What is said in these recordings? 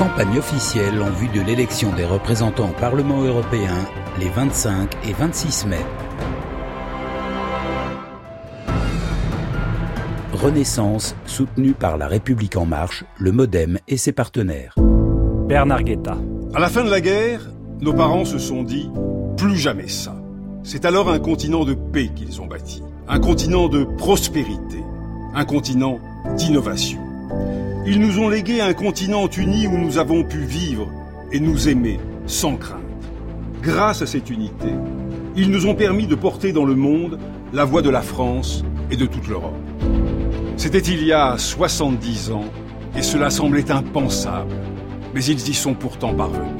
Campagne officielle en vue de l'élection des représentants au Parlement européen les 25 et 26 mai. Renaissance, soutenue par La République En Marche, le Modem et ses partenaires. Bernard Guetta. À la fin de la guerre, nos parents se sont dit plus jamais ça. C'est alors un continent de paix qu'ils ont bâti, un continent de prospérité, un continent d'innovation. Ils nous ont légué un continent uni où nous avons pu vivre et nous aimer sans crainte. Grâce à cette unité, ils nous ont permis de porter dans le monde la voix de la France et de toute l'Europe. C'était il y a 70 ans et cela semblait impensable, mais ils y sont pourtant parvenus.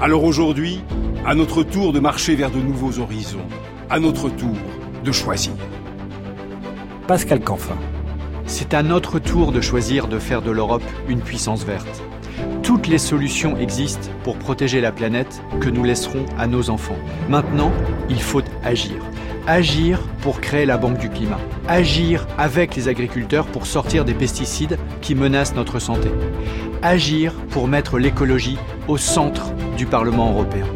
Alors aujourd'hui, à notre tour de marcher vers de nouveaux horizons, à notre tour de choisir. Pascal Canfin. C'est à notre tour de choisir de faire de l'Europe une puissance verte. Toutes les solutions existent pour protéger la planète que nous laisserons à nos enfants. Maintenant, il faut agir. Agir pour créer la Banque du Climat. Agir avec les agriculteurs pour sortir des pesticides qui menacent notre santé. Agir pour mettre l'écologie au centre du Parlement européen.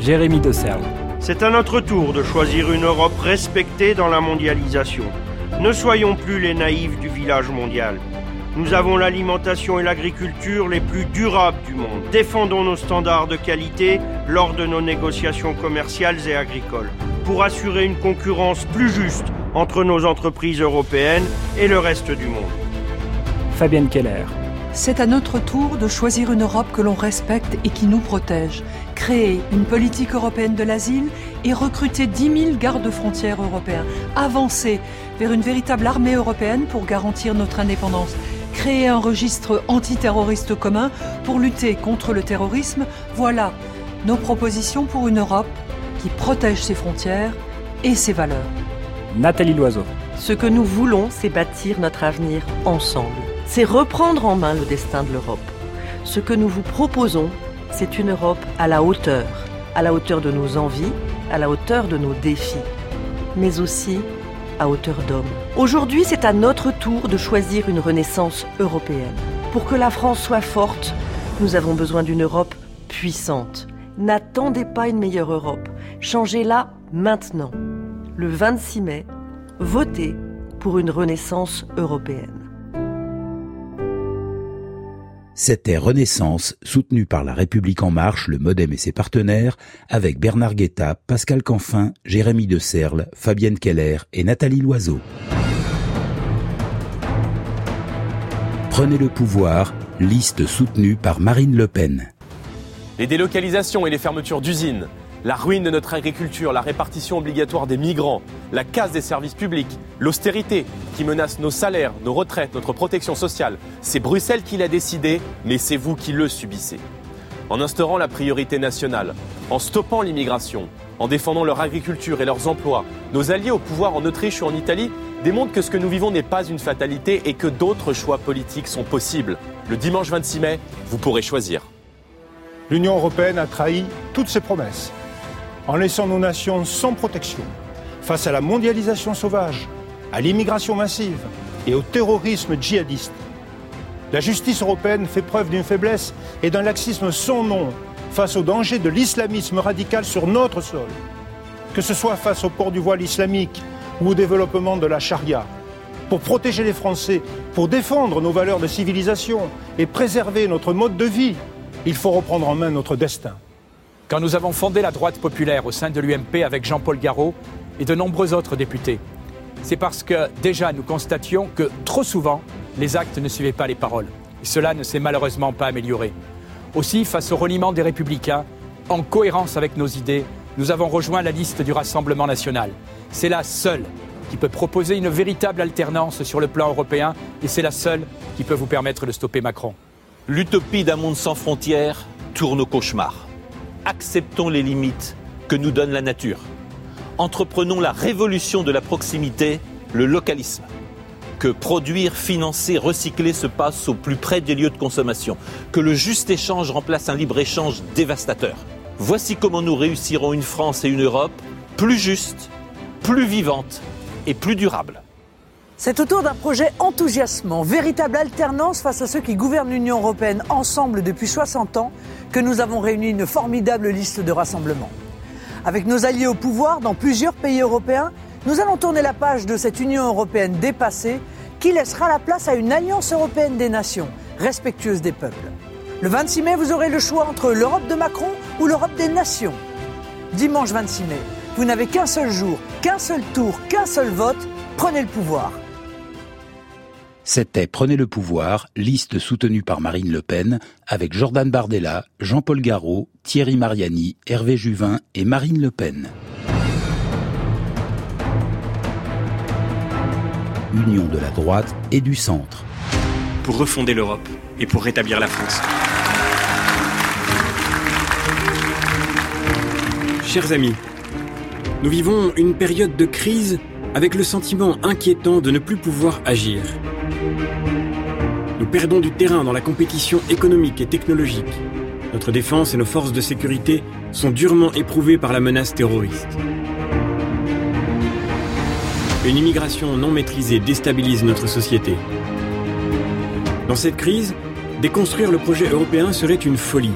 Jérémy de Serle. C'est à notre tour de choisir une Europe respectée dans la mondialisation. Ne soyons plus les naïfs du village mondial. Nous avons l'alimentation et l'agriculture les plus durables du monde. Défendons nos standards de qualité lors de nos négociations commerciales et agricoles pour assurer une concurrence plus juste entre nos entreprises européennes et le reste du monde. Fabienne Keller. C'est à notre tour de choisir une Europe que l'on respecte et qui nous protège. Créer une politique européenne de l'asile et recruter 10 000 gardes-frontières européens. Avancer vers une véritable armée européenne pour garantir notre indépendance. Créer un registre antiterroriste commun pour lutter contre le terrorisme. Voilà nos propositions pour une Europe qui protège ses frontières et ses valeurs. Nathalie Loiseau. Ce que nous voulons, c'est bâtir notre avenir ensemble c'est reprendre en main le destin de l'Europe. Ce que nous vous proposons, c'est une Europe à la hauteur, à la hauteur de nos envies, à la hauteur de nos défis, mais aussi à hauteur d'homme. Aujourd'hui, c'est à notre tour de choisir une renaissance européenne. Pour que la France soit forte, nous avons besoin d'une Europe puissante. N'attendez pas une meilleure Europe. Changez-la maintenant. Le 26 mai, votez pour une renaissance européenne. C'était Renaissance, soutenu par La République En Marche, le Modem et ses partenaires, avec Bernard Guetta, Pascal Canfin, Jérémy de Serle, Fabienne Keller et Nathalie Loiseau. Prenez le pouvoir, liste soutenue par Marine Le Pen. Les délocalisations et les fermetures d'usines, la ruine de notre agriculture, la répartition obligatoire des migrants, la casse des services publics, l'austérité qui menace nos salaires, nos retraites, notre protection sociale. C'est Bruxelles qui l'a décidé, mais c'est vous qui le subissez. En instaurant la priorité nationale, en stoppant l'immigration, en défendant leur agriculture et leurs emplois, nos alliés au pouvoir en Autriche ou en Italie démontrent que ce que nous vivons n'est pas une fatalité et que d'autres choix politiques sont possibles. Le dimanche 26 mai, vous pourrez choisir. L'Union européenne a trahi toutes ses promesses en laissant nos nations sans protection face à la mondialisation sauvage, à l'immigration massive et au terrorisme djihadiste. La justice européenne fait preuve d'une faiblesse et d'un laxisme sans nom face au danger de l'islamisme radical sur notre sol, que ce soit face au port du voile islamique ou au développement de la charia. Pour protéger les Français, pour défendre nos valeurs de civilisation et préserver notre mode de vie, il faut reprendre en main notre destin. Quand nous avons fondé la droite populaire au sein de l'UMP avec Jean-Paul Garot et de nombreux autres députés, c'est parce que déjà nous constations que trop souvent, les actes ne suivaient pas les paroles. Cela ne s'est malheureusement pas amélioré. Aussi, face au reniement des républicains, en cohérence avec nos idées, nous avons rejoint la liste du Rassemblement national. C'est la seule qui peut proposer une véritable alternance sur le plan européen et c'est la seule qui peut vous permettre de stopper Macron. L'utopie d'un monde sans frontières tourne au cauchemar acceptons les limites que nous donne la nature. Entreprenons la révolution de la proximité, le localisme. Que produire, financer, recycler se passe au plus près des lieux de consommation. Que le juste échange remplace un libre-échange dévastateur. Voici comment nous réussirons une France et une Europe plus justes, plus vivantes et plus durables. C'est autour d'un projet enthousiasmant, véritable alternance face à ceux qui gouvernent l'Union européenne ensemble depuis 60 ans, que nous avons réuni une formidable liste de rassemblements. Avec nos alliés au pouvoir dans plusieurs pays européens, nous allons tourner la page de cette Union européenne dépassée qui laissera la place à une alliance européenne des nations, respectueuse des peuples. Le 26 mai, vous aurez le choix entre l'Europe de Macron ou l'Europe des nations. Dimanche 26 mai, vous n'avez qu'un seul jour, qu'un seul tour, qu'un seul vote. Prenez le pouvoir. C'était Prenez le pouvoir, liste soutenue par Marine Le Pen, avec Jordan Bardella, Jean-Paul Garot, Thierry Mariani, Hervé Juvin et Marine Le Pen. Union de la droite et du centre. Pour refonder l'Europe et pour rétablir la France. Chers amis, nous vivons une période de crise avec le sentiment inquiétant de ne plus pouvoir agir. Nous perdons du terrain dans la compétition économique et technologique. Notre défense et nos forces de sécurité sont durement éprouvées par la menace terroriste. Une immigration non maîtrisée déstabilise notre société. Dans cette crise, déconstruire le projet européen serait une folie.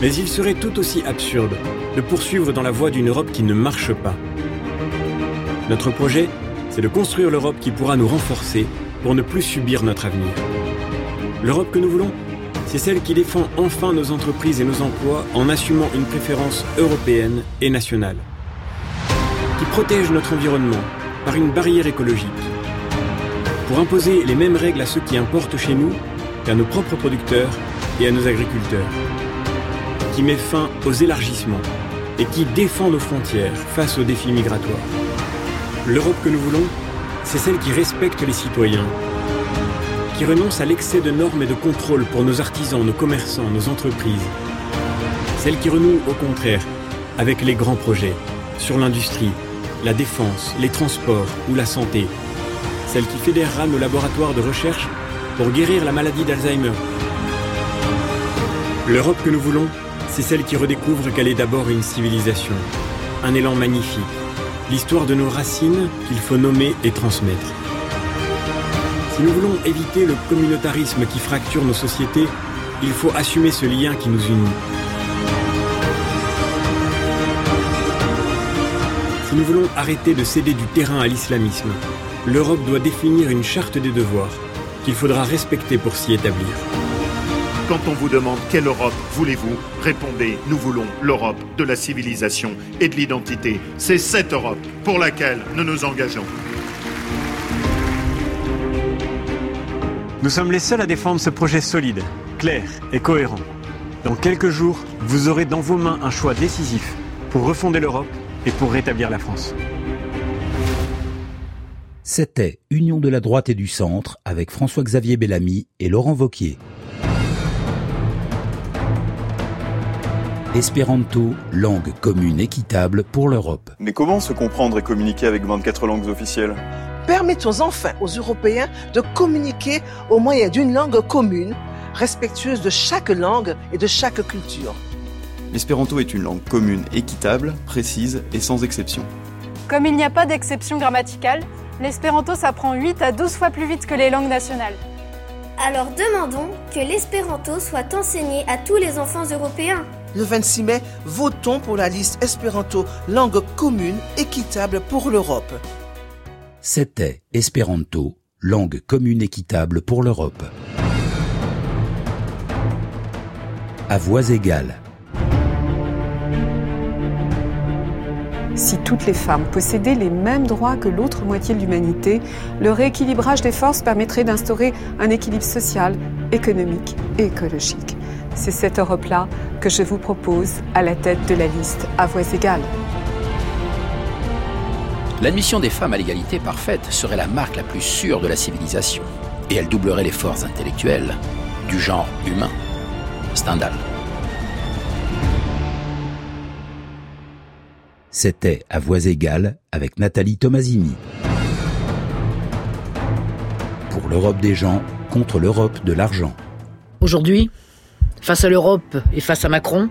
Mais il serait tout aussi absurde de poursuivre dans la voie d'une Europe qui ne marche pas. Notre projet, c'est de construire l'Europe qui pourra nous renforcer pour ne plus subir notre avenir. L'Europe que nous voulons, c'est celle qui défend enfin nos entreprises et nos emplois en assumant une préférence européenne et nationale. Qui protège notre environnement par une barrière écologique. Pour imposer les mêmes règles à ceux qui importent chez nous qu'à nos propres producteurs et à nos agriculteurs. Qui met fin aux élargissements et qui défend nos frontières face aux défis migratoires. L'Europe que nous voulons, c'est celle qui respecte les citoyens, qui renonce à l'excès de normes et de contrôles pour nos artisans, nos commerçants, nos entreprises. Celle qui renoue, au contraire, avec les grands projets sur l'industrie, la défense, les transports ou la santé. Celle qui fédérera nos laboratoires de recherche pour guérir la maladie d'Alzheimer. L'Europe que nous voulons, c'est celle qui redécouvre qu'elle est d'abord une civilisation, un élan magnifique, l'histoire de nos racines qu'il faut nommer et transmettre. Si nous voulons éviter le communautarisme qui fracture nos sociétés, il faut assumer ce lien qui nous unit. Si nous voulons arrêter de céder du terrain à l'islamisme, l'Europe doit définir une charte des devoirs qu'il faudra respecter pour s'y établir. Quand on vous demande quelle Europe voulez-vous, répondez nous voulons l'Europe de la civilisation et de l'identité. C'est cette Europe pour laquelle nous nous engageons. Nous sommes les seuls à défendre ce projet solide, clair et cohérent. Dans quelques jours, vous aurez dans vos mains un choix décisif pour refonder l'Europe et pour rétablir la France. C'était Union de la droite et du centre avec François-Xavier Bellamy et Laurent Vauquier. Espéranto, langue commune équitable pour l'Europe. Mais comment se comprendre et communiquer avec 24 langues officielles? Permettons enfin aux Européens de communiquer au moyen d'une langue commune, respectueuse de chaque langue et de chaque culture. L'espéranto est une langue commune, équitable, précise et sans exception. Comme il n'y a pas d'exception grammaticale, l'espéranto s'apprend 8 à 12 fois plus vite que les langues nationales. Alors demandons que l'espéranto soit enseigné à tous les enfants européens. Le 26 mai, votons pour la liste espéranto langue commune équitable pour l'Europe. C'était Espéranto, langue commune équitable pour l'Europe. À voix égales. Si toutes les femmes possédaient les mêmes droits que l'autre moitié de l'humanité, le rééquilibrage des forces permettrait d'instaurer un équilibre social, économique et écologique. C'est cette Europe-là que je vous propose à la tête de la liste à voix égales. L'admission des femmes à l'égalité parfaite serait la marque la plus sûre de la civilisation. Et elle doublerait les forces intellectuelles du genre humain. Stendhal. C'était à voix égales avec Nathalie Tomasini. Pour l'Europe des gens contre l'Europe de l'argent. Aujourd'hui, face à l'Europe et face à Macron,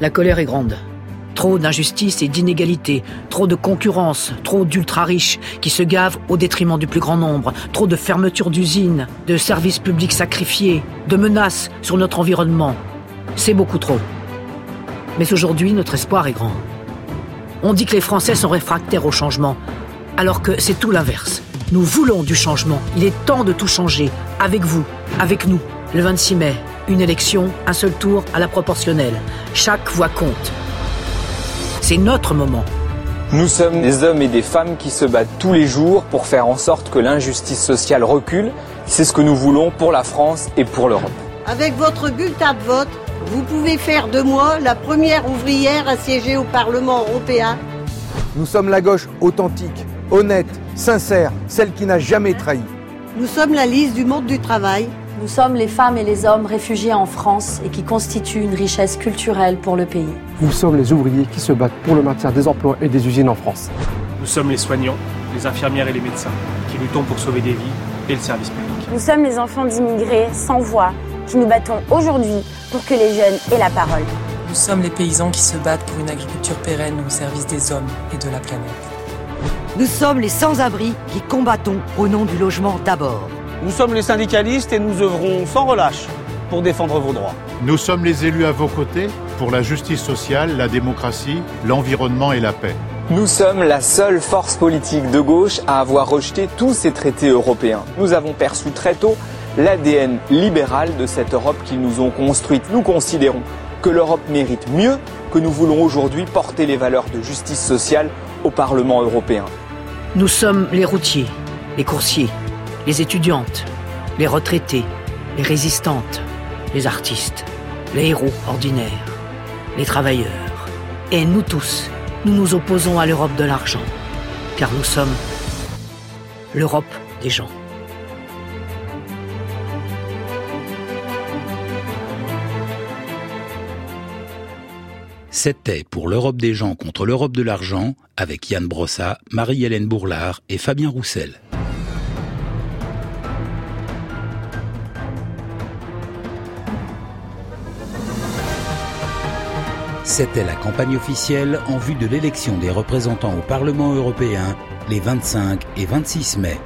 la colère est grande. Trop d'injustice et d'inégalité, trop de concurrence, trop d'ultra-riches qui se gavent au détriment du plus grand nombre, trop de fermetures d'usines, de services publics sacrifiés, de menaces sur notre environnement. C'est beaucoup trop. Mais aujourd'hui, notre espoir est grand. On dit que les Français sont réfractaires au changement, alors que c'est tout l'inverse. Nous voulons du changement. Il est temps de tout changer, avec vous, avec nous. Le 26 mai, une élection, un seul tour à la proportionnelle. Chaque voix compte. C'est notre moment. Nous sommes des hommes et des femmes qui se battent tous les jours pour faire en sorte que l'injustice sociale recule. C'est ce que nous voulons pour la France et pour l'Europe. Avec votre bulletin de vote, vous pouvez faire de moi la première ouvrière à siéger au Parlement européen. Nous sommes la gauche authentique, honnête, sincère, celle qui n'a jamais trahi. Nous sommes la liste du monde du travail. Nous sommes les femmes et les hommes réfugiés en France et qui constituent une richesse culturelle pour le pays. Nous sommes les ouvriers qui se battent pour le maintien des emplois et des usines en France. Nous sommes les soignants, les infirmières et les médecins qui luttons pour sauver des vies et le service public. Nous sommes les enfants d'immigrés sans voix qui nous battons aujourd'hui pour que les jeunes aient la parole. Nous sommes les paysans qui se battent pour une agriculture pérenne au service des hommes et de la planète. Nous sommes les sans-abri qui combattons au nom du logement d'abord. Nous sommes les syndicalistes et nous œuvrons sans relâche pour défendre vos droits. Nous sommes les élus à vos côtés pour la justice sociale, la démocratie, l'environnement et la paix. Nous sommes la seule force politique de gauche à avoir rejeté tous ces traités européens. Nous avons perçu très tôt l'ADN libéral de cette Europe qu'ils nous ont construite. Nous considérons que l'Europe mérite mieux, que nous voulons aujourd'hui porter les valeurs de justice sociale au Parlement européen. Nous sommes les routiers, les coursiers, les étudiantes, les retraités, les résistantes, les artistes, les héros ordinaires, les travailleurs. Et nous tous, nous nous opposons à l'Europe de l'argent, car nous sommes l'Europe des gens. C'était pour l'Europe des gens contre l'Europe de l'argent avec Yann Brossa, Marie-Hélène Bourlard et Fabien Roussel. C'était la campagne officielle en vue de l'élection des représentants au Parlement européen les 25 et 26 mai.